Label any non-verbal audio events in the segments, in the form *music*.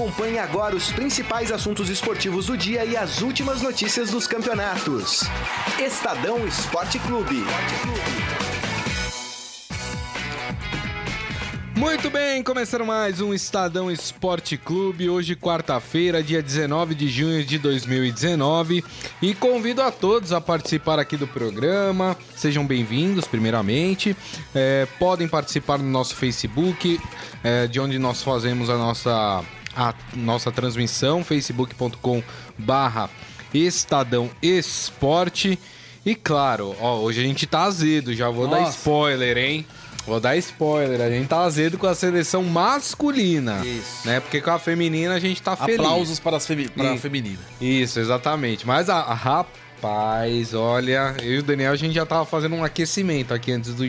Acompanhe agora os principais assuntos esportivos do dia e as últimas notícias dos campeonatos. Estadão Esporte Clube. Muito bem, começando mais um Estadão Esporte Clube, hoje quarta-feira, dia 19 de junho de 2019, e convido a todos a participar aqui do programa, sejam bem-vindos primeiramente, é, podem participar no nosso Facebook, é, de onde nós fazemos a nossa, a nossa transmissão, facebook.com barra Estadão Esporte, e claro, ó, hoje a gente tá azedo, já vou dar Nossa. spoiler, hein? Vou dar spoiler, a gente tá azedo com a seleção masculina. Isso. Né? Porque com a feminina a gente tá feliz. Aplausos para, as femi para a E- feminina. Isso, exatamente. Mas a, a rapaz, olha, eu e o Daniel a gente já tava fazendo um aquecimento aqui antes do,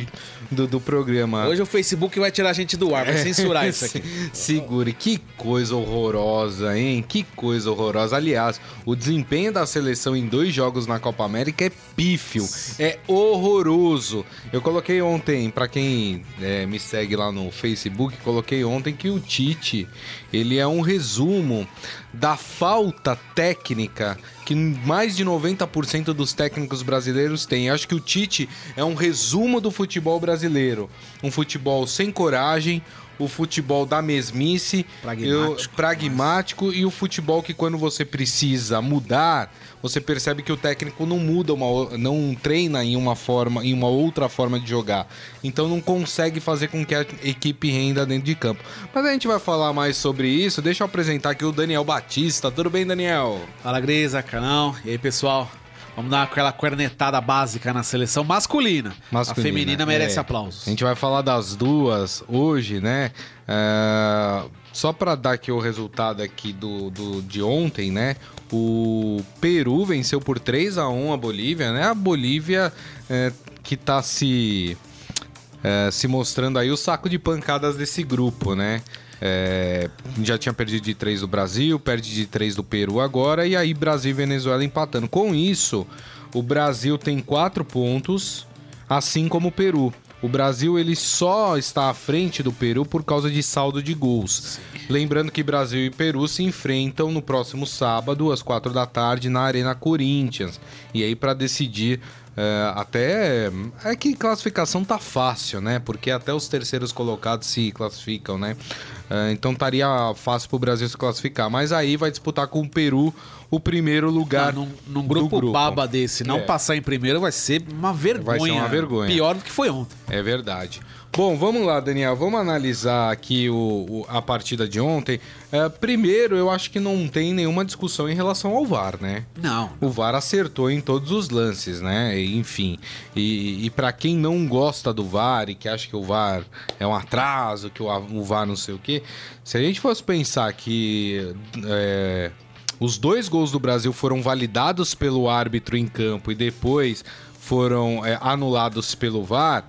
do, do programa. Hoje o Facebook vai tirar a gente do ar, vai censurar *laughs* isso aqui. Segure, que coisa horrorosa, hein? Que coisa horrorosa. Aliás, o desempenho da seleção em dois jogos na Copa América é pífio, é horroroso. Eu coloquei ontem, pra quem é, me segue lá no Facebook, coloquei ontem que o Tite, ele é um resumo da falta técnica que mais de 90% dos técnicos brasileiros têm. Acho que o Tite é um resumo do futebol brasileiro. Um futebol sem coragem, o futebol da mesmice, Pragmático. eu- pragmático e o futebol que quando você precisa mudar, você percebe que o técnico não muda uma, o- não treina em uma forma, em uma outra forma de jogar. Então não consegue fazer com que a equipe renda dentro de campo. Mas a gente vai falar mais sobre isso. Deixa eu apresentar aqui o Daniel Batista. Tudo bem, Daniel? Fala, Grisa, canal. E aí, pessoal? Vamos dar aquela cornetada básica na seleção masculina. Masculina, A feminina merece é. aplausos. A gente vai falar das duas hoje, né? É, Só para dar aqui o resultado aqui do, do- de ontem, né? O Peru venceu por 3 a 1 a Bolívia, né? A Bolívia é, que tá se é, se mostrando aí o saco de pancadas desse grupo, né? É, já tinha perdido de 3 do Brasil, perde de 3 do Peru agora, e aí Brasil e Venezuela empatando. Com isso, o Brasil tem 4 pontos, assim como o Peru. O Brasil ele só está à frente do Peru por causa de saldo de gols. Lembrando que Brasil e Peru se enfrentam no próximo sábado, às 4 da tarde, na Arena Corinthians. E aí, para decidir é, até. É que classificação tá fácil, né? Porque até os terceiros colocados se classificam, né? É, então estaria fácil pro Brasil se classificar. Mas aí vai disputar com o Peru o primeiro lugar. Num, num do grupo, baba desse, não É. passar em primeiro vai ser uma vergonha. Vai ser uma vergonha. Pior do que foi ontem. É verdade. Bom, vamos lá, Daniel. Vamos analisar aqui o, o- a partida de ontem. É, primeiro, eu acho que não tem nenhuma discussão em relação ao VAR, né? Não. O VAR acertou em todos os lances, né? Enfim. E, e para quem não gosta do VAR e que acha que o VAR é um atraso, que o, o VAR não sei o quê, se a gente fosse pensar que é, os dois gols do Brasil foram validados pelo árbitro em campo e depois foram é, anulados pelo VAR.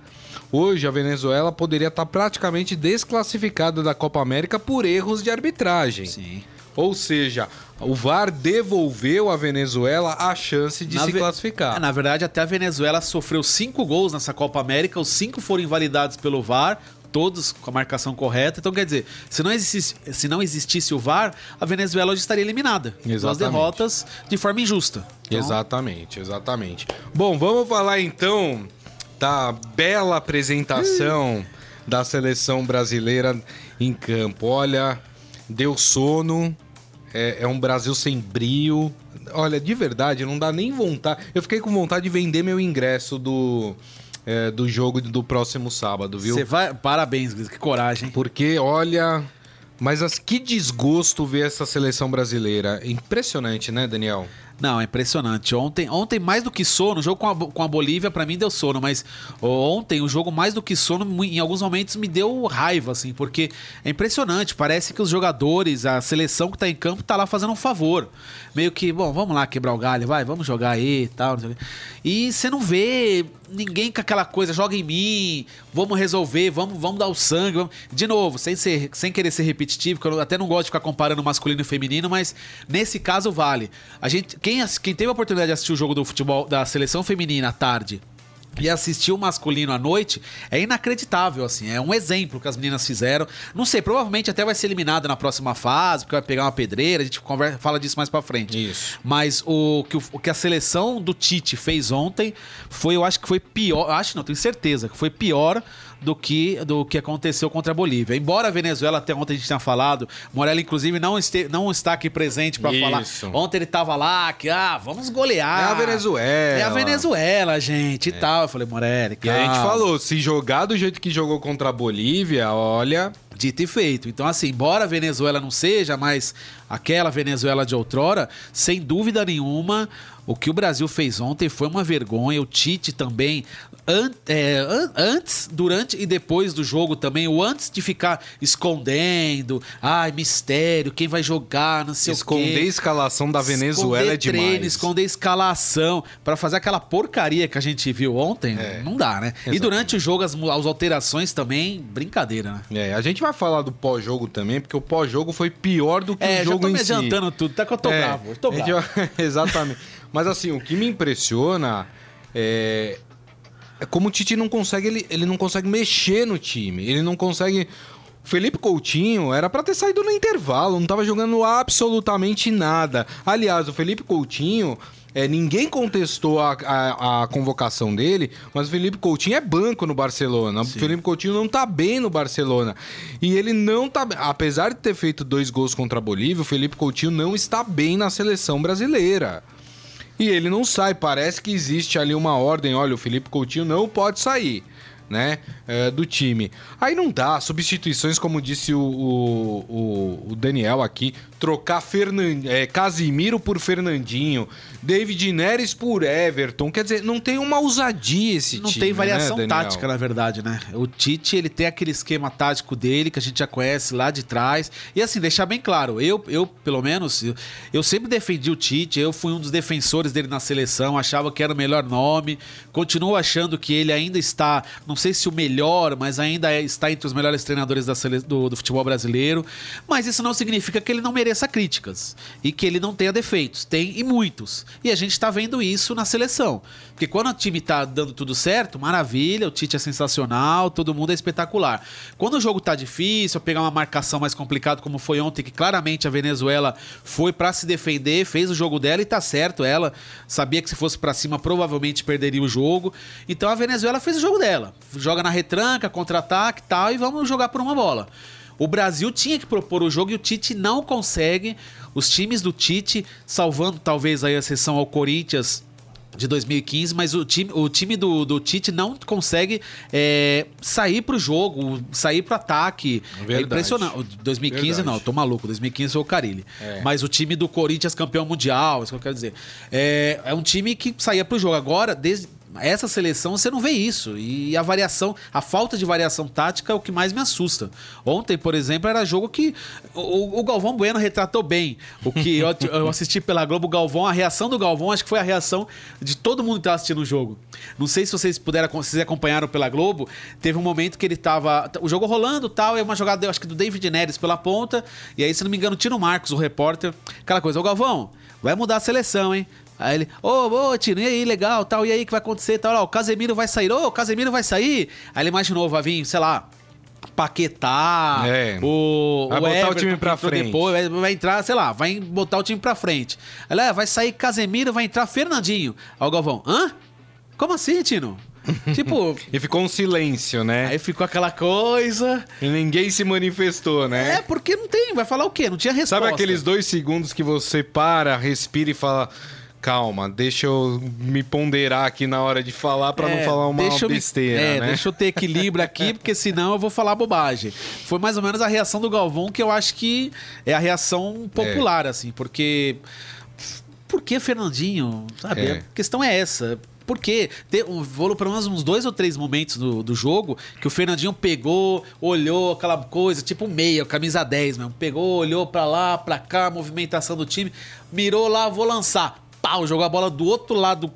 Hoje a Venezuela poderia estar praticamente desclassificada da Copa América por erros de arbitragem. Sim. Ou seja, o VAR devolveu à Venezuela a chance de Na se ve- classificar. É, na verdade, até a Venezuela sofreu cinco gols nessa Copa América, os cinco foram invalidados pelo VAR, todos com a marcação correta. Então, quer dizer, se não existisse, se não existisse o VAR, a Venezuela hoje estaria eliminada. Exatamente. derrotas de forma injusta. Então, Exatamente, exatamente. Bom, vamos falar então da bela apresentação da seleção brasileira em campo. Olha, deu sono, é, é um Brasil sem brio. Olha, de verdade, não dá nem vontade. Eu fiquei com vontade de vender meu ingresso do, é, do jogo do próximo sábado, viu? Você vai. Parabéns, que coragem. Porque, olha. Mas as, que desgosto ver essa seleção brasileira. Impressionante, né, Daniel? Não, é impressionante. Ontem, ontem mais do que sono, o jogo com a, com a Bolívia pra mim deu sono, mas ontem o jogo mais do que sono em alguns momentos me deu raiva, assim, porque é impressionante. Parece que os jogadores, a seleção que tá em campo tá lá fazendo um favor. Meio que, bom, vamos lá quebrar o galho, vai, vamos jogar aí e tal. E você não vê ninguém com aquela coisa, joga em mim, vamos resolver, vamos, vamos dar o sangue. Vamos... De novo, sem, ser, sem querer ser repetitivo, que eu até não gosto de ficar comparando masculino e feminino, mas nesse caso vale. A gente, quem, quem teve a oportunidade de assistir o jogo do futebol da seleção feminina à tarde E assistir o masculino à noite é inacreditável, assim. É um exemplo que as meninas fizeram. Não sei, provavelmente até vai ser eliminada na próxima fase, porque vai pegar uma pedreira, a gente conversa, fala disso mais pra frente. Isso. Mas o que, o, o que a seleção do Tite fez ontem foi, eu acho que foi pior. Acho não, tenho certeza que foi pior do que, do que aconteceu contra a Bolívia. Embora a Venezuela, até ontem a gente tenha falado, Morelli, inclusive, não, este, não está aqui presente para falar. Ontem ele tava lá, que, ah, vamos golear. É a Venezuela. É a Venezuela, gente, e tal. Eu falei, Morelli, E a gente falou, se jogar do jeito que jogou contra a Bolívia, olha. Dito e feito. Então, assim, embora a Venezuela não seja mais aquela Venezuela de outrora, sem dúvida nenhuma, o que o Brasil fez ontem foi uma vergonha. O Tite também, an- é, an- antes, durante e depois do jogo também, o antes de ficar escondendo, ai, mistério, quem vai jogar, não sei Esconder o a quê. escalação da Venezuela esconder é demais. treino, esconder escalação, pra fazer aquela porcaria que a gente viu ontem, É. não dá, né? E Exatamente. durante o jogo, as, as alterações também, brincadeira, né? É, a gente vai falar do pós-jogo também, porque o pós-jogo foi pior do que É, o já jogo tô me em si. adiantando tudo, tá que eu tô É, bravo, eu tô a gente bravo. *laughs* Exatamente. Mas assim, o que me impressiona é, é como o Tite não consegue, ele, ele não consegue mexer no time. Ele não consegue. O Felipe Coutinho era pra ter saído no intervalo, não tava jogando absolutamente nada. Aliás, o Felipe Coutinho. é, ninguém contestou a, a- a convocação dele, mas o Felipe Coutinho é banco no Barcelona. O Felipe Coutinho não tá bem no Barcelona. E ele não tá. Apesar de ter feito dois gols contra a Bolívia, o Felipe Coutinho não está bem na seleção brasileira. E ele não sai. Parece que existe ali uma ordem. Olha, o Felipe Coutinho não pode sair, né? é, do time. Aí não dá. Substituições, como disse o, o, o- Daniel aqui. Trocar é, Casimiro por Fernandinho. David Neres por Everton. Quer dizer, não tem uma ousadia esse Não time. tem variação né, tática, na verdade, né? O Tite, ele tem aquele esquema tático dele que a gente já conhece lá de trás. E assim, deixar bem claro, eu, eu pelo menos, eu, eu sempre defendi o Tite, eu fui um dos defensores dele na seleção, achava que era o melhor nome, continuo achando que ele ainda está, não sei se o melhor, mas ainda é- está entre os melhores treinadores da sele- do, do futebol brasileiro. Mas isso não significa que ele não mereça críticas e que ele não tenha defeitos. Tem e muitos. E a gente está vendo isso na seleção. Porque quando o time tá dando tudo certo, maravilha, o Tite é sensacional, todo mundo é espetacular. Quando o jogo tá difícil, pegar uma marcação mais complicada como foi ontem, que claramente a Venezuela foi para se defender, fez o jogo dela e tá certo, ela sabia que se fosse para cima provavelmente perderia o jogo. Então a Venezuela fez o jogo dela. Joga na retranca, contra-ataque e tal, e vamos jogar por uma bola. O Brasil tinha que propor o jogo e o Tite não consegue. Os times do Tite, salvando talvez aí a exceção ao Corinthians de 2015, mas o time, o time do, do Tite não consegue é, sair pro jogo, sair pro ataque. É Verdade. impressionante. O 2015 Verdade. não, tô maluco. 2015 foi o Carilli. É. Mas o time do Corinthians campeão mundial, isso que eu quero dizer. É, é um time que saía pro jogo. Agora, desde essa seleção, você não vê isso. E a variação, a falta de variação tática é o que mais me assusta. Ontem, por exemplo, era jogo que o, o Galvão Bueno retratou bem. O que eu, *laughs* eu assisti pela Globo, o Galvão, a reação do Galvão, acho que foi a reação de todo mundo que estava assistindo o jogo. Não sei se vocês puderam, vocês acompanharam pela Globo, teve um momento que ele tava. O jogo rolando tal, e uma jogada, eu acho que do David Neres pela ponta. E aí, se não me engano, Tino Marcos, o repórter, aquela coisa, ô Galvão, vai mudar a seleção, hein? Aí ele, ô, ô, Tino, e aí, legal, tal, e aí, o que vai acontecer, tal, ó, o Casemiro vai sair, ô, o Casemiro vai sair. Aí ele imaginou, vai vir, sei lá, Paquetá, É. o, Vai o botar o Everton time que pra frente. Depois, vai, vai entrar, sei lá, vai botar o time pra frente. Aí, é, vai sair Casemiro, vai entrar Fernandinho. Aí o Galvão, hã? Como assim, Tino? *laughs* tipo, E ficou um silêncio, né? aí ficou aquela coisa. E ninguém se manifestou, né? É, porque não tem, vai falar o quê? Não tinha resposta. Sabe aqueles dois segundos que você para, respira e fala. Calma, deixa eu me ponderar aqui na hora de falar pra não É, falar uma deixa eu me- besteira, é, né? deixa eu ter equilíbrio aqui, *laughs* porque senão eu vou falar bobagem. Foi mais ou menos a reação do Galvão, que eu acho que é a reação popular, assim, porque. Por que Fernandinho? Sabe? É. A questão é essa. Porque te- um- foram pelo menos uns dois ou três momentos do, do jogo que o Fernandinho pegou, olhou aquela coisa, tipo meia, camisa 10 mesmo. Pegou, olhou pra lá, pra cá, movimentação do time, mirou lá, vou lançar. Pau, jogou a bola do outro lado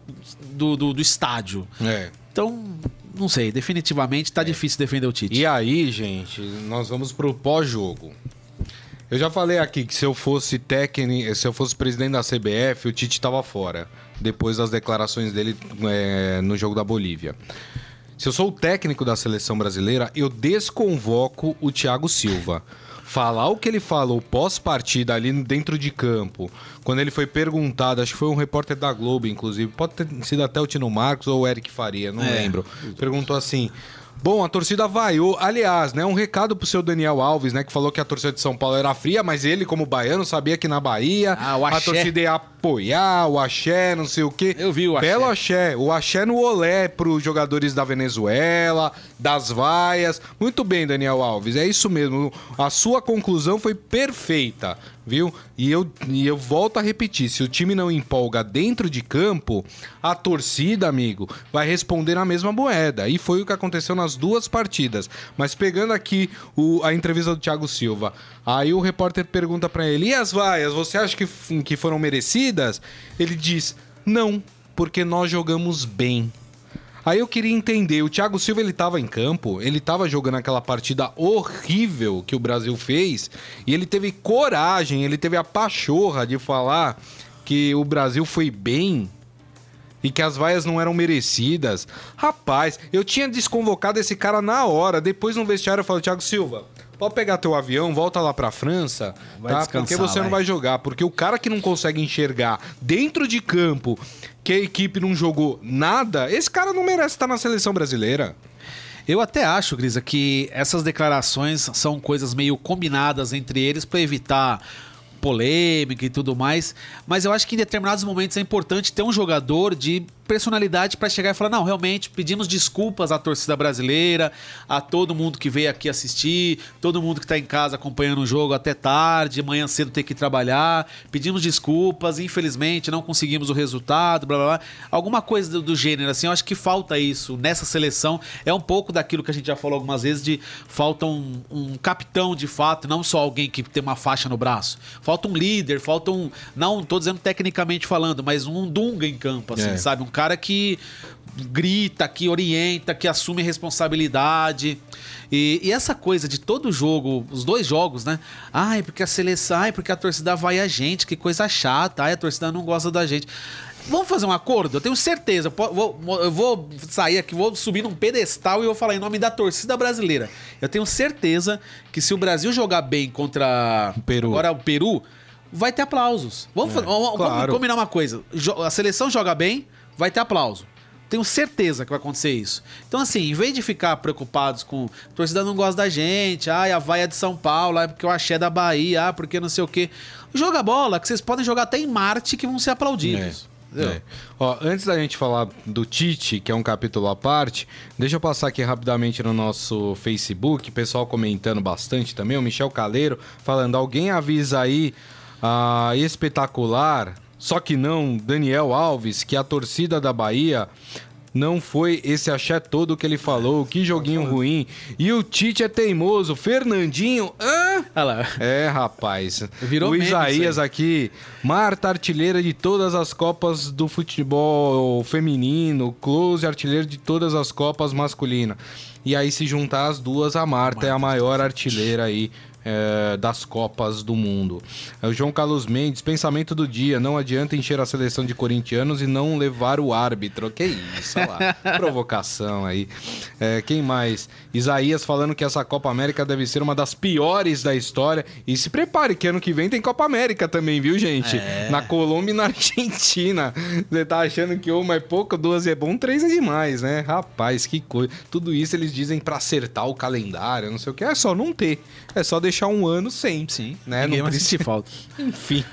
do, do, do estádio. É. Então, não sei, definitivamente tá difícil defender o Tite. E aí, gente, nós vamos pro pós-jogo. Eu já falei aqui que se eu fosse técnico, se eu fosse presidente da CBF, o Tite estava fora. Depois das declarações dele é, no jogo da Bolívia. Se eu sou o técnico da seleção brasileira, eu desconvoco o Thiago Silva. Falar o que ele falou pós-partida ali dentro de campo, quando ele foi perguntado, acho que foi um repórter da Globo, inclusive, pode ter sido até o Tino Marcos ou o Eric Faria, não É. lembro. Perguntou assim: Bom, a torcida vaiou. Aliás, né, um recado pro seu Daniel Alves, né, que falou que a torcida de São Paulo era fria, mas ele, como baiano, sabia que na Bahia Ah, a torcida ia apoiar, o axé, não sei o quê. Eu vi o axé. Belo axé. O axé no olé pros jogadores da Venezuela, das vaias. Muito bem, Daniel Alves, é isso mesmo. A sua conclusão foi perfeita, viu? E eu, e eu volto a repetir, se o time não empolga dentro de campo, a torcida, amigo, vai responder na mesma moeda. E foi o que aconteceu nas duas partidas. Mas pegando aqui o- a entrevista do Thiago Silva, aí o repórter pergunta pra ele: "E as vaias, você acha que, que foram merecidas?" Ele diz: "Não, porque nós jogamos bem." Aí eu queria entender, o Thiago Silva ele tava em campo, ele tava jogando aquela partida horrível que o Brasil fez, e ele teve coragem, ele teve a pachorra de falar que o Brasil foi bem e que as vaias não eram merecidas. Rapaz, eu tinha desconvocado esse cara na hora. Depois no vestiário eu falo, Thiago Silva, pode pegar teu avião, volta lá pra França, Vai tá? Porque você não vai. vai jogar. Porque o cara que não consegue enxergar dentro de campo que a equipe não jogou nada, esse cara não merece estar na seleção brasileira. Eu até acho, Grisa, que essas declarações são coisas meio combinadas entre eles para evitar polêmica e tudo mais, mas eu acho que em determinados momentos é importante ter um jogador de personalidade para chegar e falar: não, realmente pedimos desculpas à torcida brasileira, a todo mundo que veio aqui assistir, todo mundo que está em casa acompanhando o jogo até tarde, amanhã cedo ter que trabalhar, pedimos desculpas, infelizmente não conseguimos o resultado, blá blá blá. Alguma coisa do, do gênero, assim, eu acho que falta isso nessa seleção. É um pouco daquilo que a gente já falou algumas vezes: de falta um, um capitão de fato, não só alguém que tem uma faixa no braço. Falta um líder, falta um. Não tô dizendo tecnicamente falando, mas um Dunga em campo, assim, É. sabe? Um cara que grita, que orienta, que assume responsabilidade. E, e essa coisa de todo jogo, os dois jogos, né? Ai, porque a seleção, ai, porque a torcida vai a gente, que coisa chata, ai, a torcida não gosta da gente. Vamos fazer um acordo? Eu tenho certeza. Eu vou- eu vou sair aqui, vou subir num pedestal e vou falar em nome da torcida brasileira. Eu tenho certeza que se o Brasil jogar bem contra O Peru. agora o Peru, vai ter aplausos. Vamos, fa- vamos- vamos claro. combinar uma coisa. A seleção joga bem, vai ter aplauso. Tenho certeza que vai acontecer isso. Então, assim, em vez de ficar preocupados com a torcida não gosta da gente, ai, a vaia de São Paulo, ai, porque o axé da Bahia, ah, porque não sei o quê. Joga bola, que vocês podem jogar até em Marte que vão ser aplaudidos. Entendeu? É. Ó, antes da gente falar do Tite, que é um capítulo à parte, deixa eu passar aqui rapidamente no nosso Facebook, pessoal comentando bastante também, o Michel Caleiro falando, alguém avisa aí a espetacular, só que não, Daniel Alves, que a torcida da Bahia não foi esse axé todo que ele falou, que joguinho ruim. E o Tite é teimoso, Fernandinho, hã? Olha lá. É, rapaz. Virou o Isaías aqui, Marta, artilheira de todas as Copas do futebol feminino, Close, artilheiro de todas as Copas masculina. E aí, se juntar as duas, a Marta é a maior artilheira aí. É, das Copas do Mundo. É O João Carlos Mendes, pensamento do dia: não adianta encher a seleção de corintianos e não levar o árbitro. Que isso, olha lá. *laughs* Provocação aí. É, quem mais? Isaías falando que essa Copa América deve ser uma das piores da história. E se prepare, que ano que vem tem Copa América também, viu, gente? Na Colômbia e na *laughs* Argentina. Você tá achando que uma é pouco, duas é bom, três é demais, né? Rapaz, que coisa. Tudo isso eles dizem pra acertar o calendário, não sei o que. É só não ter. É só deixar um ano sem. Sim, Né? ninguém Não precisa- falta. *laughs* enfim,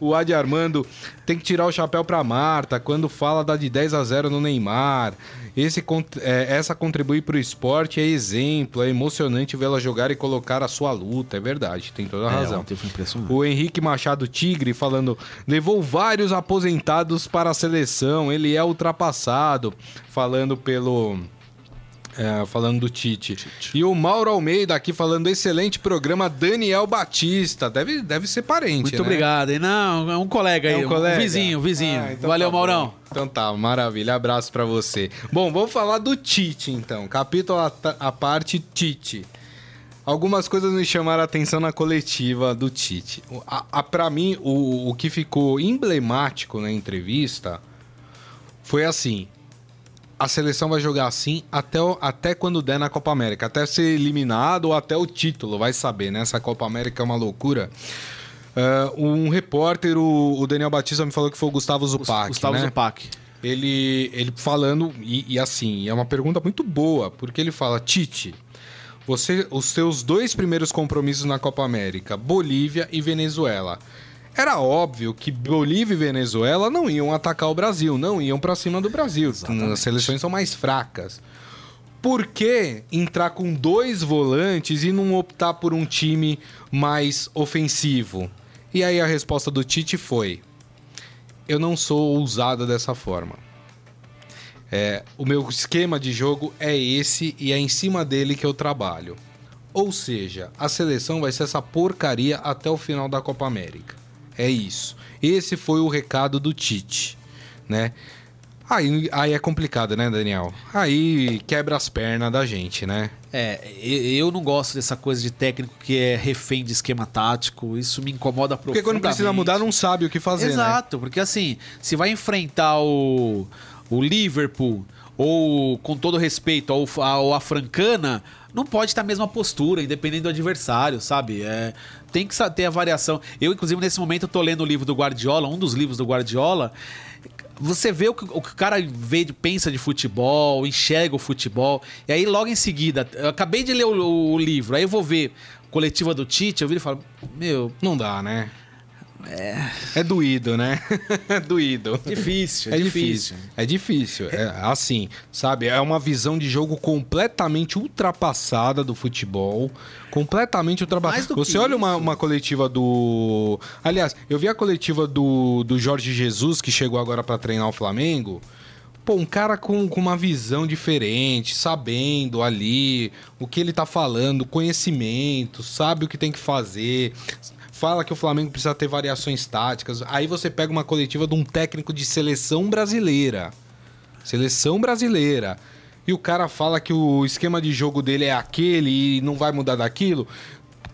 o Adi Armando tem que tirar o chapéu pra Marta quando fala da de 10 a 0 no Neymar. Esse, é, essa contribui pro esporte, é exemplo, é emocionante vê-la jogar e colocar a sua luta. É verdade, tem toda a razão. foi impressionante. O Henrique Machado Tigre falando, levou vários aposentados para a seleção, ele é ultrapassado, falando pelo. É, falando do Tite. E o Mauro Almeida aqui falando, excelente programa, Daniel Batista. Deve, deve ser parente. Muito né? obrigado. hein? Não, é um colega aí, É um colega? vizinho, vizinho. Ah, então Valeu, tá bom. Maurão. Então tá, maravilha. Abraço pra você. Bom, vamos falar do Tite, então. Capítulo a, a parte Tite. Algumas coisas me chamaram a atenção na coletiva do Tite. A, a, para mim, o, o que ficou emblemático na entrevista foi assim: a seleção vai jogar assim até, até quando der na Copa América. Até ser eliminado ou até o título, vai saber, né? Essa Copa América é uma loucura. Uh, um repórter, o, o, Daniel Batista, me falou que foi o Gustavo Zupac. Gustavo né? Zupac. Ele, ele falando, e, e assim, é uma pergunta muito boa, porque ele fala: Tite, você, os seus dois primeiros compromissos na Copa América, Bolívia e Venezuela. Era óbvio que Bolívia e Venezuela não iam atacar o Brasil, não iam para cima do Brasil. Exatamente. As seleções são mais fracas. Por que entrar com dois volantes e não optar por um time mais ofensivo? E aí a resposta do Tite foi: Eu não sou ousada dessa forma. É, o meu esquema de jogo é esse e é em cima dele que eu trabalho. Ou seja, a seleção vai ser essa porcaria até o final da Copa América. É isso. Esse foi o recado do Tite, né? Aí, aí é complicado, né, Daniel? Aí quebra as pernas da gente, né? É, eu não gosto dessa coisa de técnico que é refém de esquema tático. Isso me incomoda profundamente. Porque quando precisa mudar, não sabe o que fazer, né? Exato, né? porque assim, se vai enfrentar o, o Liverpool ou, com todo respeito, ao, ao Francana, não pode estar a mesma postura, independente do adversário, sabe? É, tem que ter a variação. Eu, inclusive, nesse momento, tô lendo o livro do Guardiola, um dos livros do Guardiola. Você vê o que o, cara vê, pensa de futebol, enxerga o futebol. E aí, logo em seguida, eu acabei de ler o, o livro, aí eu vou ver coletiva do Tite, eu vi e falo, meu. Não dá, né? É, é doído, né? *laughs* é doído. Difícil, é, é difícil. difícil. É difícil. É assim, sabe? É uma visão de jogo completamente ultrapassada do futebol. Completamente ultrapassada. Você olha uma, uma, coletiva do. Aliás, eu vi a coletiva do, do Jorge Jesus, que chegou agora para treinar o Flamengo. Pô, um cara com, com uma visão diferente, sabendo ali o que ele tá falando, conhecimento, sabe o que tem que fazer, fala que o Flamengo precisa ter variações táticas. Aí você pega uma coletiva de um técnico de seleção brasileira. Seleção brasileira. E o cara fala que o esquema de jogo dele é aquele e não vai mudar daquilo.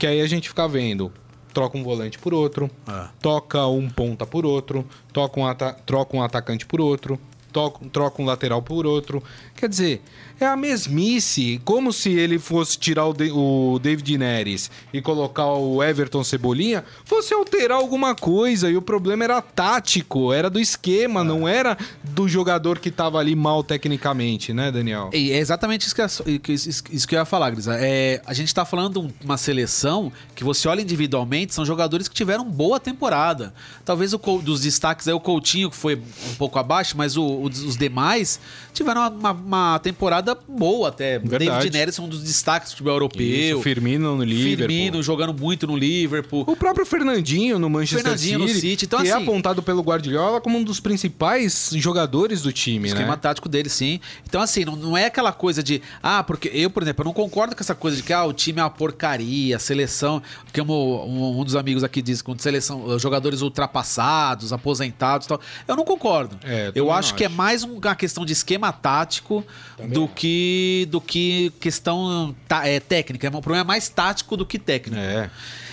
Que aí a gente fica vendo. Troca um volante por outro, é. toca um ponta por outro, toca um troca um atacante por outro, troca um lateral por outro. Quer dizer, é a mesmice, como se ele fosse tirar o, de, o David Neres e colocar o Everton Cebolinha, fosse alterar alguma coisa e o problema era tático, era do esquema, é. não era do jogador que estava ali mal tecnicamente, né, Daniel? É exatamente isso que, isso, isso que eu ia falar, Grisa. É, a gente está falando de uma seleção que você olha individualmente, são jogadores que tiveram boa temporada. Talvez o dos destaques aí o Coutinho, que foi um pouco abaixo, mas o, os demais tiveram uma, uma temporada boa até. Verdade. David Neres é um dos destaques do futebol europeu. Isso, Firmino no Liverpool. Firmino jogando muito no Liverpool. O próprio Fernandinho no Manchester Fernandinho City. No City. Então, que é assim, é apontado pelo Guardiola como um dos principais jogadores do time, esquema né? tático dele, sim. Então, assim, não, não é aquela coisa de... Ah, porque eu, por exemplo, eu não concordo com essa coisa de que ah, o time é uma porcaria, a seleção... Porque um, um, um dos amigos aqui diz que seleção, jogadores ultrapassados, aposentados e tal. Eu não concordo. É, eu acho, que é mais uma questão de esquema tático também do que do que questão tá, é, técnica. É um problema mais tático do que técnico. É.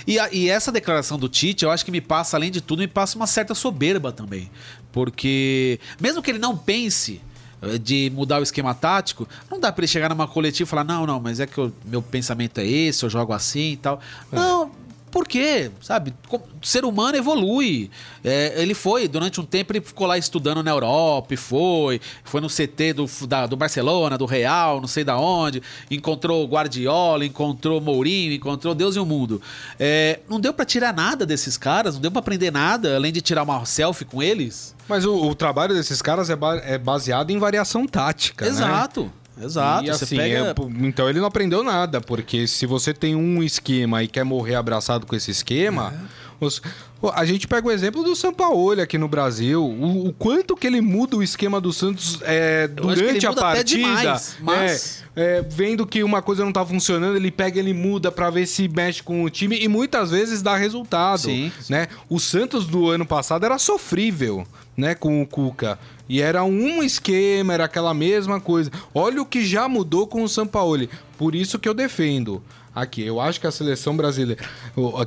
E, a, e essa declaração do Tite, eu acho que me passa, além de tudo, me passa uma certa soberba também. Porque, mesmo que ele não pense eh, de mudar o esquema tático, não dá para ele chegar numa coletiva e falar: não, não, mas é que o meu pensamento é esse, eu jogo assim e tal. É. Não por quê? Sabe? O ser humano evolui. É, ele foi, durante um tempo, ele ficou lá estudando na Europa, foi, foi no CT do, da, do Barcelona, do Real, não sei da onde, encontrou Guardiola, encontrou Mourinho, encontrou Deus e o mundo. É, não deu para tirar nada desses caras, não deu para aprender nada, além de tirar uma selfie com eles. Mas o, o trabalho desses caras é, ba é baseado em variação tática. Né? Exato. Né? Exato. E assim, pega... é, então ele não aprendeu nada, porque se você tem um esquema e quer morrer abraçado com esse esquema. É. Os, a gente pega o exemplo do Sampaoli aqui no Brasil. O, o, quanto que ele muda o esquema do Santos é, durante a partida. Demais, mas... É, é, vendo que uma coisa não tá funcionando, ele pega, ele muda para ver se mexe com o time e muitas vezes dá resultado. Sim, sim. Né? O Santos do ano passado era sofrível né, com o Cuca. E era um esquema, era aquela mesma coisa. Olha o que já mudou com o Sampaoli. Por isso que eu defendo. aqui. Eu acho que a seleção brasileira.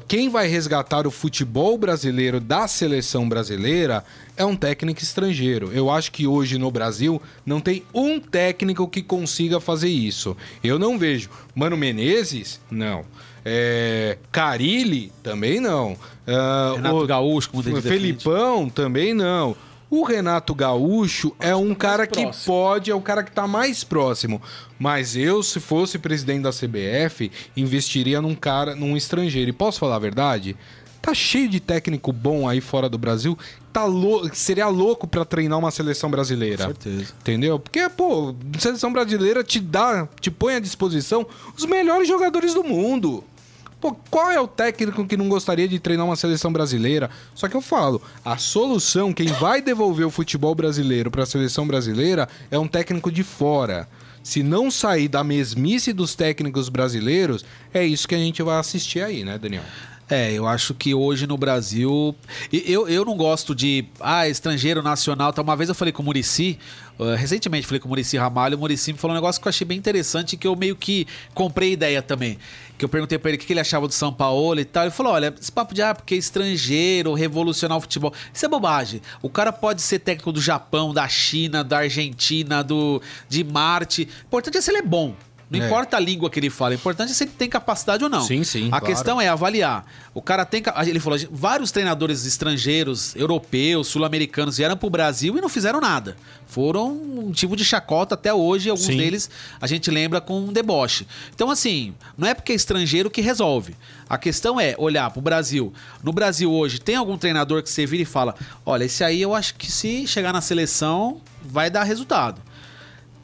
Quem vai resgatar o futebol brasileiro da seleção brasileira é um técnico estrangeiro. Eu acho que hoje no Brasil não tem um técnico que consiga fazer isso. Eu não vejo. Mano Menezes? Não. É, Carilli? Também não. Uh, Renato o, Gaúcho, como Felipão? Também não. O Renato Gaúcho é um cara que pode, é o cara que está mais próximo. Mas eu, se fosse presidente da CBF, investiria num cara, num estrangeiro. E posso falar a verdade? Tá cheio de técnico bom aí fora do Brasil. Tá lou seria louco para treinar uma seleção brasileira. Com certeza. Entendeu? Porque, pô, seleção brasileira te dá, te põe à disposição os melhores jogadores do mundo. Pô, qual é o técnico que não gostaria de treinar uma seleção brasileira? Só que eu falo, a solução, quem vai devolver o futebol brasileiro para a seleção brasileira é um técnico de fora. Se não sair da mesmice dos técnicos brasileiros, é isso que a gente vai assistir aí, né, Daniel? É, eu acho que hoje no Brasil. Eu, eu não gosto de. Ah, estrangeiro, nacional. Tá. Uma vez eu falei com o Murici, uh, recentemente falei com o Murici Ramalho, o Murici me falou um negócio que eu achei bem interessante que eu meio que comprei ideia também. Que eu perguntei pra ele o que ele achava do São Paulo e tal. Ele falou: olha, esse papo de ah, porque é estrangeiro, revolucionar o futebol. Isso é bobagem. O cara pode ser técnico do Japão, da China, da Argentina, do, de Marte. O importante é se ele é bom. Não é. importa a língua que ele fala, o importante é se ele tem capacidade ou não. Sim, sim. A claro. questão é avaliar. O cara tem. Ele falou, vários treinadores estrangeiros, europeus, sul-americanos vieram pro Brasil e não fizeram nada. Foram um tipo de chacota até hoje, alguns sim. deles a gente lembra com um deboche. Então, assim, não é porque é estrangeiro que resolve. A questão é olhar pro Brasil. No Brasil hoje, tem algum treinador que você vira e fala: olha, esse aí eu acho que se chegar na seleção vai dar resultado.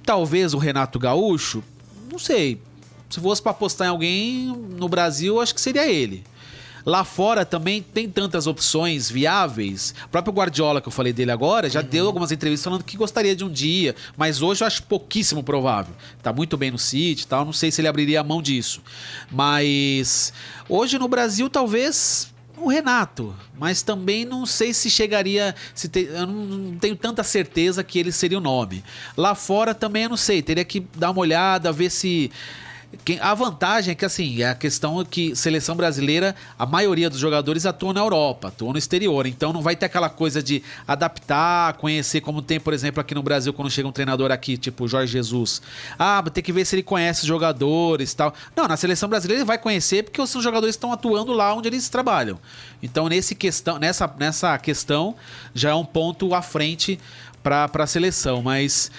Talvez o Renato Gaúcho não sei. Se fosse para apostar em alguém no Brasil, acho que seria ele. Lá fora também tem tantas opções viáveis. O próprio Guardiola, que eu falei dele agora, já uhum. deu algumas entrevistas falando que gostaria de um dia, mas hoje eu acho pouquíssimo provável. Tá muito bem no City e tal, não sei se ele abriria a mão disso. Mas hoje no Brasil, talvez o Renato, mas também não sei se chegaria. Se te, eu não tenho tanta certeza que ele seria o nome. Lá fora também eu não sei, teria que dar uma olhada, ver se a vantagem é que, assim, é a questão é que seleção brasileira, a maioria dos jogadores atuam na Europa, atuam no exterior. Então não vai ter aquela coisa de adaptar, conhecer, como tem, por exemplo, aqui no Brasil, quando chega um treinador aqui, tipo Jorge Jesus. Ah, tem que ver se ele conhece os jogadores tal. Não, na seleção brasileira ele vai conhecer porque os jogadores estão atuando lá onde eles trabalham. Então, nesse questão, nessa, nessa questão, já é um ponto à frente para a seleção. Mas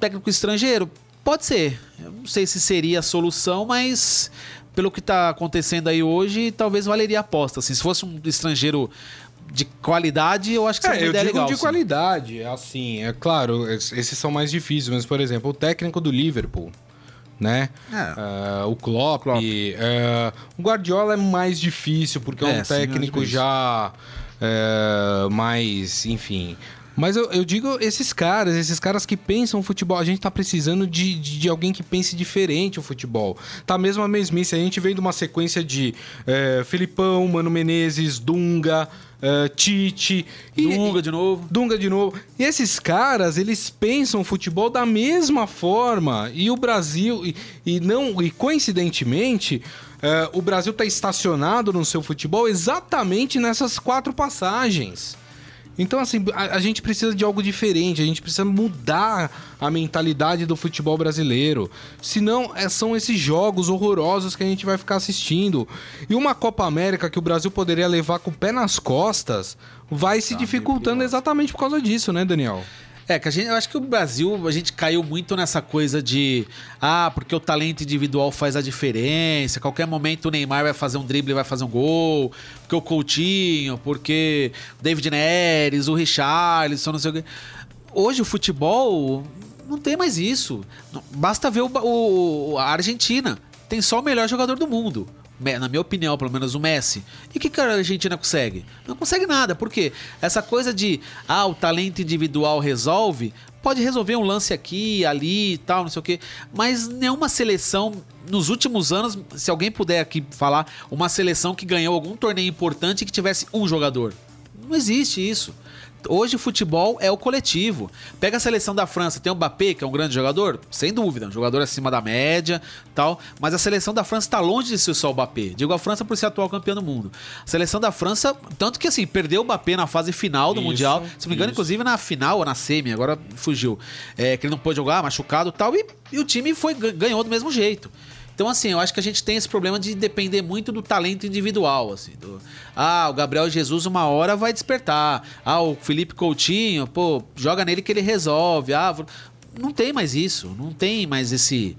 técnico estrangeiro, Pode ser. Eu não sei se seria a solução, mas pelo que está acontecendo aí hoje, talvez valeria a aposta. Assim, se fosse um estrangeiro de qualidade, eu acho que seria é, uma ideia eu digo legal. de sim. qualidade, assim, é claro, esses são mais difíceis, mas por exemplo, o técnico do Liverpool, né? É. Uh, o Klopp, Klopp. Uh, o Guardiola é mais difícil porque é, é um técnico sim, já uh, mais, enfim, mas eu, eu, digo esses caras, esses caras que pensam o futebol. A gente tá precisando de, de, de, alguém que pense diferente o futebol. Tá mesmo a mesmice. A gente vem de uma sequência de é, Filipão, Mano Menezes, Dunga. Uh, Tite. E, Dunga de novo. Dunga de novo. E esses caras, eles pensam o futebol da mesma forma. E o Brasil, e, e não, e coincidentemente, uh, o Brasil está estacionado no seu futebol exatamente nessas quatro passagens. Então, assim, a, a, gente precisa de algo diferente, a gente precisa mudar a mentalidade do futebol brasileiro. Senão, é, são esses jogos horrorosos que a gente vai ficar assistindo. E uma Copa América que o Brasil poderia levar com o pé nas costas vai se ah, dificultando exatamente por causa disso, né, Daniel? É, que a gente, eu acho que o Brasil, a gente caiu muito nessa coisa de ah, porque o talento individual faz a diferença, a qualquer momento o Neymar vai fazer um drible, vai fazer um gol, porque o Coutinho, porque o David Neres, o Richarlison, não sei o quê. Hoje o futebol não tem mais isso. Basta ver o, o a Argentina, tem só o melhor jogador do mundo na minha opinião, pelo menos o Messi. E o que, que a Argentina consegue? Não consegue nada. Por quê? Essa coisa de, ah, o talento individual resolve, pode resolver um lance aqui, ali e tal, não sei o quê. Mas nenhuma seleção, nos últimos anos, se alguém puder aqui falar, uma seleção que ganhou algum torneio importante que tivesse um jogador. Não existe isso. Hoje futebol é o coletivo. Pega a seleção da França, tem o Mbappé, que é um grande jogador, sem dúvida, um jogador acima da média, tal, mas a seleção da França está longe de ser só o Mbappé. Digo a França por ser atual campeão do mundo. A seleção da França, tanto que assim, perdeu o Mbappé na fase final do Isso, Mundial, se não me engano, isso. inclusive na final ou na semi, agora fugiu. É, que ele não pôde jogar, machucado e tal, e, e o time foi, ganhou do mesmo jeito. Então, assim, eu acho que a gente tem esse problema de depender muito do talento individual, assim. do- ah, o Gabriel Jesus uma hora vai despertar. Ah, o Felipe Coutinho, pô, joga nele que ele resolve. Ah, não tem mais isso. Não tem mais esse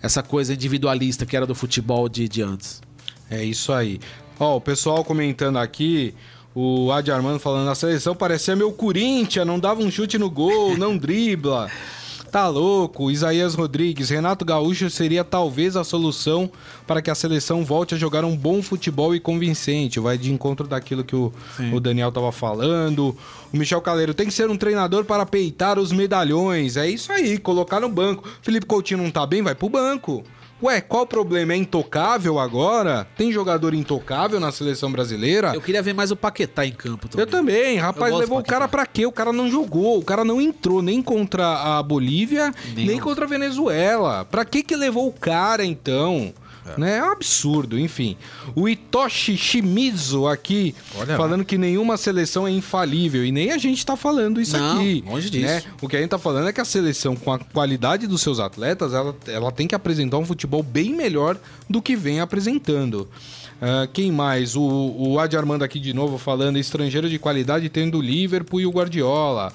essa coisa individualista que era do futebol de, de antes. É isso aí. Ó, o pessoal comentando aqui, o Adi Armando falando, a seleção parecia meu Corinthians, não dava um chute no gol, não dribla. *laughs* Tá louco. Isaías Rodrigues, Renato Gaúcho seria talvez a solução para que a seleção volte a jogar um bom futebol e convincente. Vai de encontro daquilo que o, o Daniel tava falando. O Michel Caleiro tem que ser um treinador para peitar os medalhões. É isso aí, colocar no banco. Felipe Coutinho não tá bem, vai pro banco. Ué, qual o problema? É intocável agora? Tem jogador intocável na seleção brasileira? Eu queria ver mais o Paquetá em campo também. Eu também, rapaz, gosto levou o cara pra quê? O cara não jogou, o cara não entrou nem contra a Bolívia, nem, Nem contra a Venezuela. Pra que que levou o cara então? Né? É um absurdo, enfim. O Itoshi Shimizu aqui Olha falando que nenhuma seleção é infalível e nem a gente tá falando isso Não, aqui. longe disso. né? O que a gente tá falando é que a seleção, com a qualidade dos seus atletas, ela, ela tem que apresentar um futebol bem melhor do que vem apresentando. Ah, quem mais? O, o Adi Armando aqui de novo falando, estrangeiro de qualidade tendo o Liverpool e o Guardiola.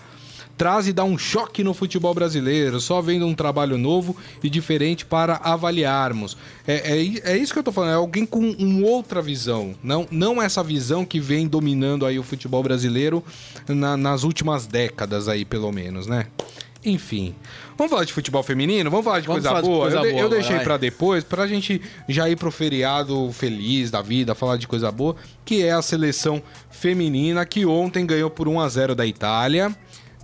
Traz e dá um choque no futebol brasileiro, só vendo um trabalho novo e diferente para avaliarmos. É, é, é isso que eu tô falando, é alguém com uma outra visão. Não, não essa visão que vem dominando aí o futebol brasileiro na- nas últimas décadas aí, pelo menos, né? Enfim. Vamos falar de futebol feminino? Vamos falar de Vamos coisa falar de boa? coisa eu, de- boa eu agora, deixei vai. pra depois, pra gente já ir pro feriado feliz da vida, falar de coisa boa, que é a seleção feminina que ontem ganhou por 1 a 0 da Itália,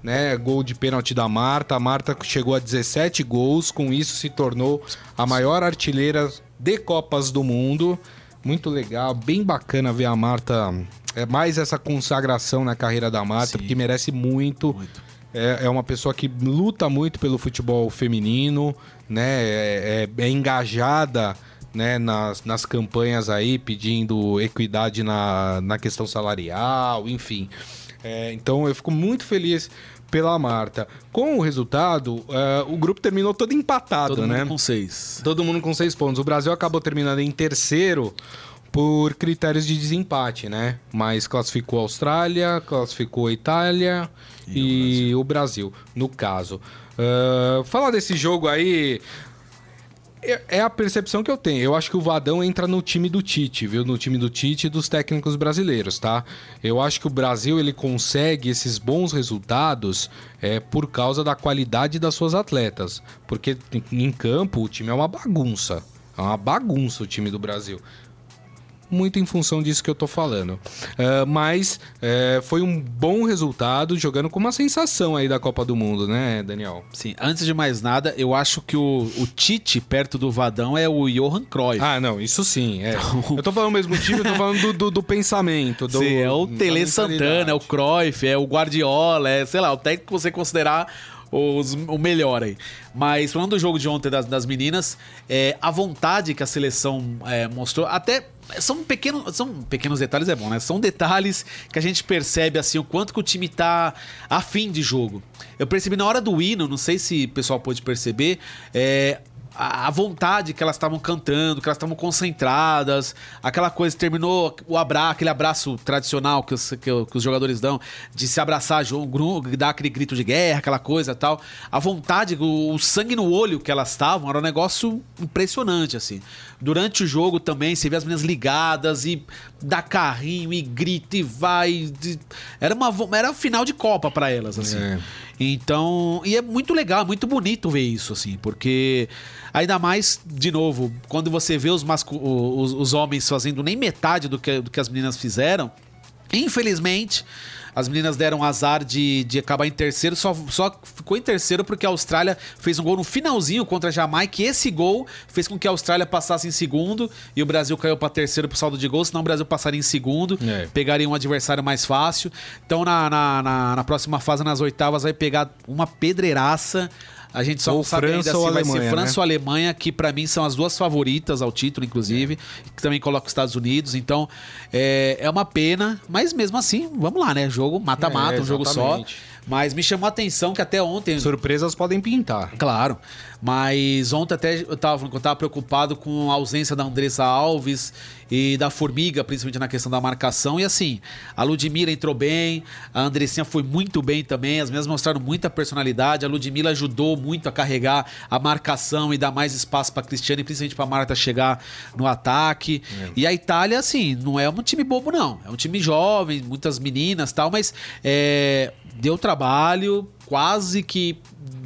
né? Gol de pênalti da Marta. A Marta chegou a 17 gols, com isso se tornou a maior artilheira de Copas do Mundo. Muito legal, bem bacana ver a Marta. É mais essa consagração na carreira da Marta, Sim. porque merece muito. Muito. É, é uma pessoa que luta muito pelo futebol feminino, né? É, é- é engajada né, nas, nas campanhas aí, pedindo equidade na, na questão salarial, enfim. É, então eu fico muito feliz pela Marta. Com o resultado, é, o grupo terminou todo empatado, Todo né? mundo com seis. Todo mundo com seis pontos. O Brasil acabou terminando em terceiro por critérios de desempate, né? Mas classificou a Austrália, classificou a Itália e, o, Brasil. no caso. Ah, falar desse jogo aí. É- É a percepção que eu tenho. Eu acho que o Vadão entra no time do Tite, viu? No time do Tite e dos técnicos brasileiros, tá? Eu acho que o Brasil ele consegue esses bons resultados é, por causa da qualidade das suas atletas. Porque em campo o time é uma bagunça. É uma bagunça o time do Brasil muito em função disso que eu tô falando. É, mas é, foi um bom resultado jogando com uma sensação aí da Copa do Mundo, né, Daniel? Sim, antes de mais nada, eu acho que o, o Tite perto do Vadão é o Johan Cruyff. Ah, não, isso sim. É. Eu tô falando mesmo time, eu tô falando do, do, do pensamento. Do, Sim, é o Tele. Santana, é o Cruyff, é o Guardiola, é, sei lá, o técnico que você considerar os- o melhor aí. Mas falando do jogo de ontem das, das meninas, é, a vontade que a seleção é, mostrou, até são pequenos, são pequenos detalhes é bom, né? São detalhes que a gente percebe assim o quanto que o time tá afim de jogo. Eu percebi na hora do hino, não sei se o pessoal pôde perceber, é, a vontade que elas estavam cantando, que elas estavam concentradas, aquela coisa, terminou o abraço, aquele abraço tradicional que os, que os jogadores dão, de se abraçar, dar aquele grito de guerra, aquela coisa tal. A vontade, o sangue no olho que elas estavam, era um negócio impressionante, assim. Durante o jogo também, você vê as meninas ligadas e dá carrinho e grita e vai. Era uma era final de Copa pra elas, assim. É. Então, e é muito legal, é muito bonito ver isso, assim, porque ainda mais, de novo, quando você vê os, mascu- os, os homens fazendo nem metade do que, do que as meninas fizeram, Infelizmente, as meninas deram azar de, de acabar em terceiro, só, só ficou em terceiro porque a Austrália fez um gol no finalzinho contra a Jamaica. E esse gol fez com que a Austrália passasse em segundo e o Brasil caiu para terceiro pro saldo de gols, senão o Brasil passaria em segundo, É. pegaria um adversário mais fácil. Então na, na, na- na próxima fase, nas oitavas, vai pegar uma pedreiraça. A gente só Ou não sabe França ainda se vai ser Alemanha, França né? ou Alemanha, que pra mim são as duas favoritas ao título, inclusive, que também coloca os Estados Unidos. Então, é, é uma pena, mas mesmo assim, vamos lá, né? Jogo mata-mata, É, um jogo só. Mas me chamou a atenção que até ontem. Surpresas podem pintar. Claro. Mas ontem até eu tava, falando que eu tava preocupado com a ausência da Andressa Alves e da Formiga, principalmente na questão da marcação. E assim, a Ludmilla entrou bem, a Andressinha foi muito bem também, as mesmas mostraram muita personalidade. A Ludmilla ajudou muito a carregar a marcação e dar mais espaço pra Cristiane, principalmente pra Marta chegar no ataque. E a Itália, assim, não é um time bobo, não. É um time jovem, muitas meninas e tal, mas é, deu trabalho, quase que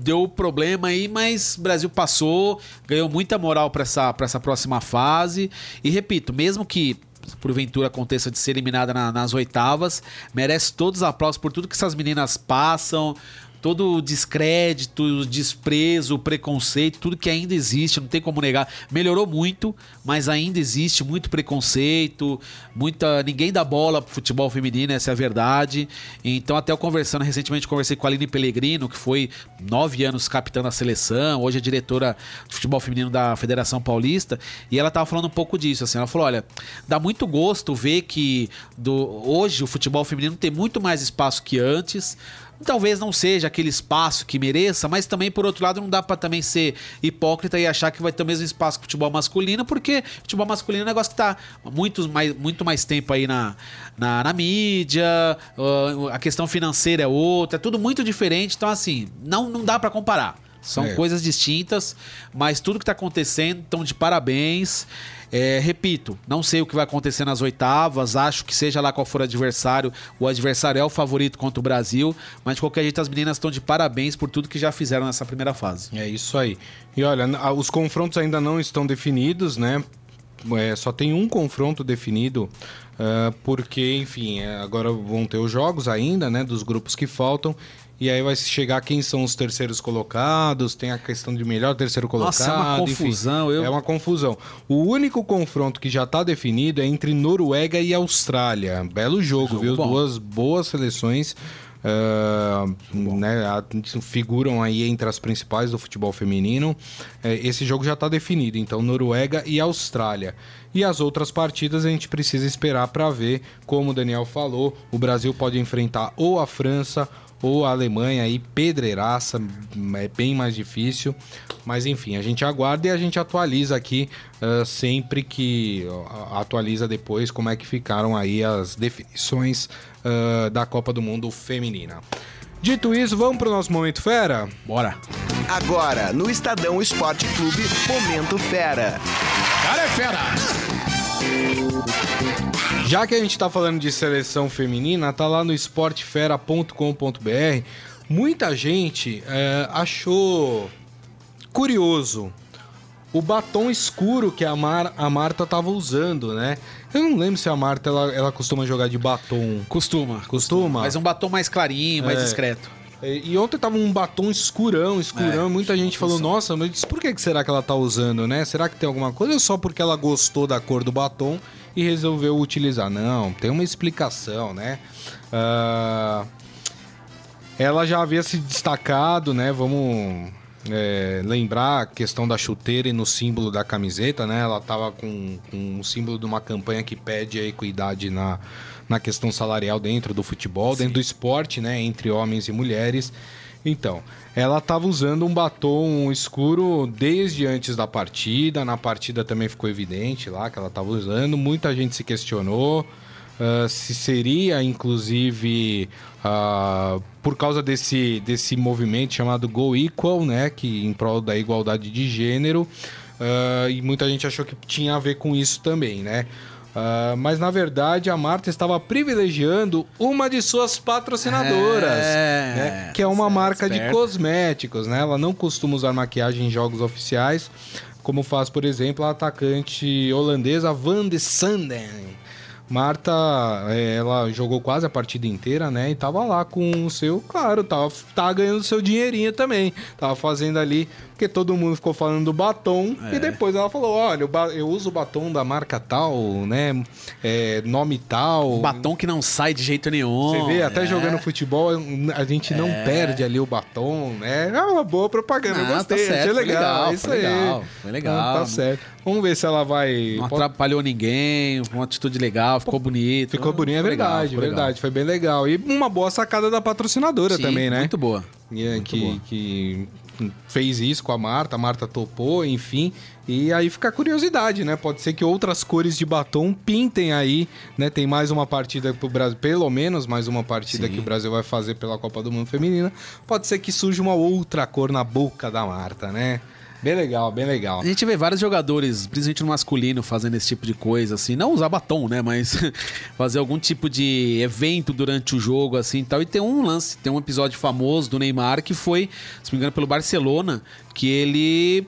deu problema aí, mas o Brasil passou, ganhou muita moral para essa, essa próxima fase. E repito, mesmo que porventura aconteça de ser eliminada na- nas oitavas, merece todos os aplausos por tudo que essas meninas passam. Todo o descrédito, o desprezo, o preconceito, tudo que ainda existe, não tem como negar. Melhorou muito, mas ainda existe muito preconceito, muita. Ninguém dá bola pro futebol feminino, essa é a verdade. Então, até eu conversando, recentemente conversei com a Aline Pellegrino, que foi nove anos capitã da seleção, hoje é diretora de futebol feminino da Federação Paulista, e ela tava falando um pouco disso. Assim, ela falou: olha, dá muito gosto ver que do, hoje o futebol feminino tem muito mais espaço que antes. Talvez não seja aquele espaço que mereça, mas também, por outro lado, não dá pra também ser hipócrita e achar que vai ter o mesmo espaço que o futebol masculino, porque futebol masculino é um negócio que tá muito mais, muito mais tempo aí na, na, na mídia, uh, a questão financeira é outra, é tudo muito diferente. Então, assim, não, não dá pra comparar. São É. coisas distintas, mas tudo que tá acontecendo, então, de parabéns. É, repito, não sei o que vai acontecer nas oitavas, acho que seja lá qual for o adversário, o adversário é o favorito contra o Brasil, mas de qualquer jeito as meninas estão de parabéns por tudo que já fizeram nessa primeira fase. É isso aí. E olha, os confrontos ainda não estão definidos, né? É, só tem um confronto definido, ah, porque, enfim, é, agora vão ter os jogos ainda, né? Dos grupos que faltam. E aí vai chegar quem são os terceiros colocados, tem a questão de melhor terceiro colocado. Nossa, é uma enfim. confusão, eu- É uma confusão. O único confronto que já está definido é entre Noruega e Austrália. Belo jogo, Jogo viu? bom. Duas boas seleções. Ah, né, figuram aí entre as principais do futebol feminino. É, esse jogo já está definido, então Noruega e Austrália. E as outras partidas a gente precisa esperar para ver, como o Daniel falou, o Brasil pode enfrentar ou a França ou a Alemanha aí, pedreiraça, é bem mais difícil. Mas enfim, a gente aguarda e a gente atualiza aqui ah, sempre que ó, atualiza depois como é que ficaram aí as definições ah, da Copa do Mundo Feminina. Dito isso, vamos pro nosso Momento Fera? Bora! Agora, no Estadão Esporte Clube, Momento Fera. Cara é fera! Já que a gente tá falando de seleção feminina, tá lá no esportefera.com.br. Muita gente é, achou curioso o batom escuro que a, Mar- a Marta tava usando, né? Eu não lembro se a Marta ela, ela costuma jogar de batom. Costuma. Costuma? Mas um batom mais clarinho, mais É. discreto. E e ontem tava um batom escurão, escurão. É, muita gente falou, nossa, mas por que será que ela tá usando, né? Será que tem alguma coisa ou só porque ela gostou da cor do batom e resolveu utilizar? Não, tem uma explicação, né? Ah, ela já havia se destacado, né? Vamos é, lembrar a questão da chuteira e no símbolo da camiseta, né? Ela tava com, com o símbolo de uma campanha que pede a equidade na, na questão salarial dentro do futebol, dentro do esporte, né? Entre homens e mulheres. Então, ela estava usando um batom escuro desde antes da partida. Na partida também ficou evidente lá que ela estava usando. Muita gente se questionou. ah, se seria, inclusive, ah, por causa desse, desse movimento chamado Go Equal, né, que em prol da igualdade de gênero, ah, e muita gente achou que tinha a ver com isso também, né? Ah, mas na verdade a Marta estava privilegiando uma de suas patrocinadoras, É, né, que é uma marca de cosméticos, né? Ela não costuma usar maquiagem em jogos oficiais, como faz, por exemplo, a atacante holandesa Van de Sanden. Marta, é, ela jogou quase a partida inteira, né? E tava lá com o seu, claro, tava, tava ganhando seu dinheirinho também. Tava fazendo ali, porque todo mundo ficou falando do batom. É. E depois ela falou: olha, eu, uso o batom da marca tal, né? É, nome tal. Batom que não sai de jeito nenhum. Você vê, até é. jogando futebol, a gente não perde ali o batom, né? É uma boa propaganda, eu Não, gostei, tá certo, achei legal, legal, é isso aí. legal, foi legal. Não, tá certo. Vamos ver se ela vai... Não atrapalhou ninguém, uma atitude legal, ficou bonito. Ficou bonito, é Ficou legal, verdade, legal. verdade. Foi bem legal. E uma boa sacada da patrocinadora Sim, também, né? Muito boa. E é Muito que, boa. que fez isso com a Marta, a Marta topou, enfim. E aí fica a curiosidade, né? Pode ser que outras cores de batom pintem aí, né? Tem mais uma partida pro Brasil, pelo menos mais uma partida Sim. que o Brasil vai fazer pela Copa do Mundo Feminina. Pode ser que surja uma outra cor na boca da Marta, né? Bem legal, bem legal. A gente vê vários jogadores, principalmente no masculino, fazendo esse tipo de coisa, assim. Não usar batom, né? Mas *laughs* fazer algum tipo de evento durante o jogo, assim e tal. E tem um lance, tem um episódio famoso do Neymar que foi, se não me engano, pelo Barcelona, que ele.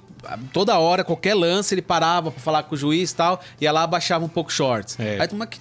Toda hora, qualquer lance, ele parava pra falar com o juiz e tal, e ia lá abaixava um pouco shorts. É. Aí mas que,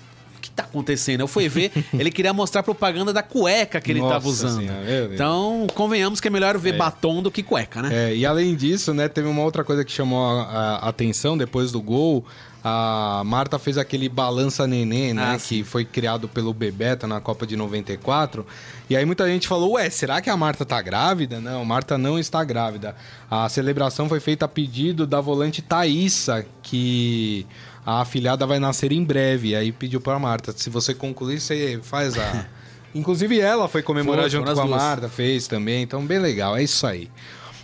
que tá acontecendo? Eu fui ver, *laughs* ele queria mostrar propaganda da cueca que ele Nossa tava usando. Senhora. Então, convenhamos que é melhor ver batom do que cueca, né? É, e além disso, né, teve uma outra coisa que chamou a, a atenção depois do gol. A Marta fez aquele balança nenê, né? Ah, que foi criado pelo Bebeto na Copa de 94. E aí muita gente falou: Ué, será que a Marta tá grávida? Não, Marta não está grávida. A celebração foi feita a pedido da volante Thaísa, que a afilhada vai nascer em breve. E aí pediu pra Marta: se você concluir, você faz a. *laughs* Inclusive ela foi comemorar Foi, junto com a as duas. Marta, fez também. Então, bem legal. É isso aí.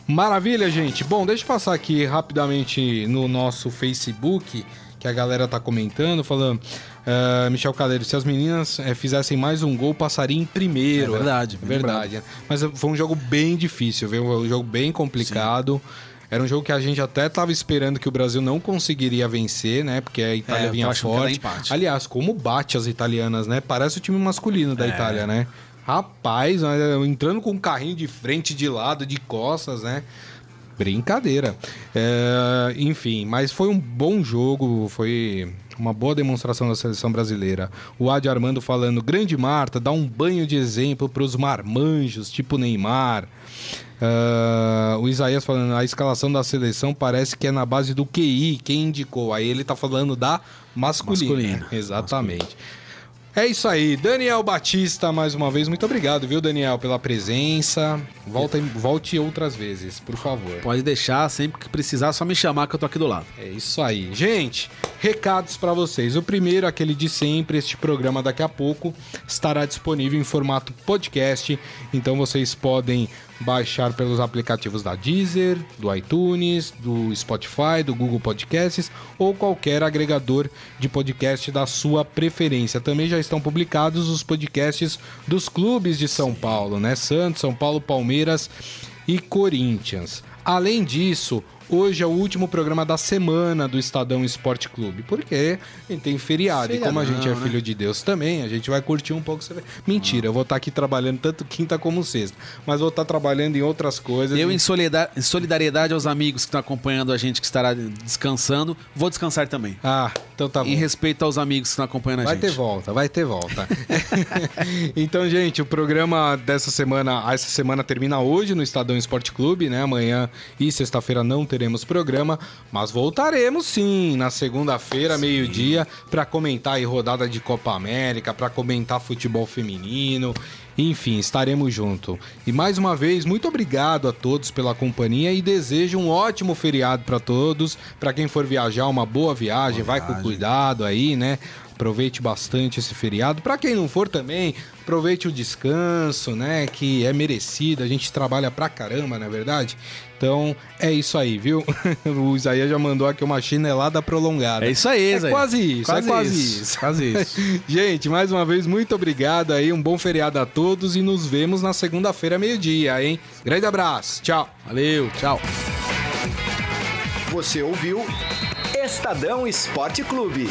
Maravilha, gente. Bom, deixa eu passar aqui rapidamente no nosso Facebook, que a galera tá comentando, falando. ah, Michel Caleiro, se as meninas eh, fizessem mais um gol, passaria em primeiro. É verdade, É verdade. Mas foi um jogo bem difícil, viu? Um jogo bem complicado. Era um jogo que a gente até tava esperando que o Brasil não conseguiria vencer, né? Porque a Itália É, vinha forte. Aliás, como bate as italianas, né? Parece o time masculino É. da Itália, né? Rapaz, olha, entrando com um carrinho de frente, de lado, de costas, né? Brincadeira. É, enfim, mas foi um bom jogo, foi uma boa demonstração da seleção brasileira. O Adi Armando falando, grande Marta, dá um banho de exemplo para os marmanjos, tipo Neymar. Ah, o Isaías falando, a escalação da seleção parece que é na base do QI, quem indicou? Aí ele tá falando da masculina. Masculina. Exatamente. É isso aí, Daniel Batista, mais uma vez, muito obrigado, viu, Daniel, pela presença. Volta, volte outras vezes, por favor. Pode deixar, sempre que precisar, só me chamar que eu tô aqui do lado. É isso aí. Gente, recados para vocês. O primeiro, aquele de sempre, este programa daqui a pouco estará disponível em formato podcast, então vocês podem baixar pelos aplicativos da Deezer, do iTunes, do Spotify, do Google Podcasts ou qualquer agregador de podcast da sua preferência. Também já estão publicados os podcasts dos clubes de São Paulo, né? Santos, São Paulo, Palmeiras e Corinthians. Além disso, hoje é o último programa da semana do Estadão Esporte Clube, porque tem feriado. e como a gente é né? filho de Deus também, a gente vai curtir um pouco. Mentira, eu vou estar aqui trabalhando tanto quinta como sexta, mas vou estar trabalhando em outras coisas. Eu, em solida- em solidariedade aos amigos que estão acompanhando a gente, que estará descansando, vou descansar também. Ah, então tá bom. Em respeito aos amigos que estão acompanhando a Vai gente. ter volta, vai ter volta. *laughs* então, gente, o programa dessa semana, essa semana termina hoje no Estadão Esporte Clube, né? Amanhã e sexta-feira não teremos programa, mas voltaremos sim na segunda-feira, meio-dia, para comentar aí rodada de Copa América, para comentar futebol feminino. Enfim, estaremos junto. E mais uma vez, muito obrigado a todos pela companhia e desejo um ótimo feriado para todos. Para quem for viajar, uma boa viagem, vai com cuidado aí, né? Aproveite bastante esse feriado. Para quem não for também, aproveite o descanso, né? Que é merecido. A gente trabalha pra caramba, não é verdade? Então é isso aí, viu? *laughs* o Isaías já mandou aqui uma chinelada prolongada. É isso aí, É Zé. quase isso, é quase isso. Quase *laughs* isso. Gente, mais uma vez, muito obrigado aí. Um bom feriado a todos e nos vemos na segunda-feira, meio-dia, hein? Grande abraço. Tchau. Valeu, tchau. Você ouviu Estadão Esporte Clube.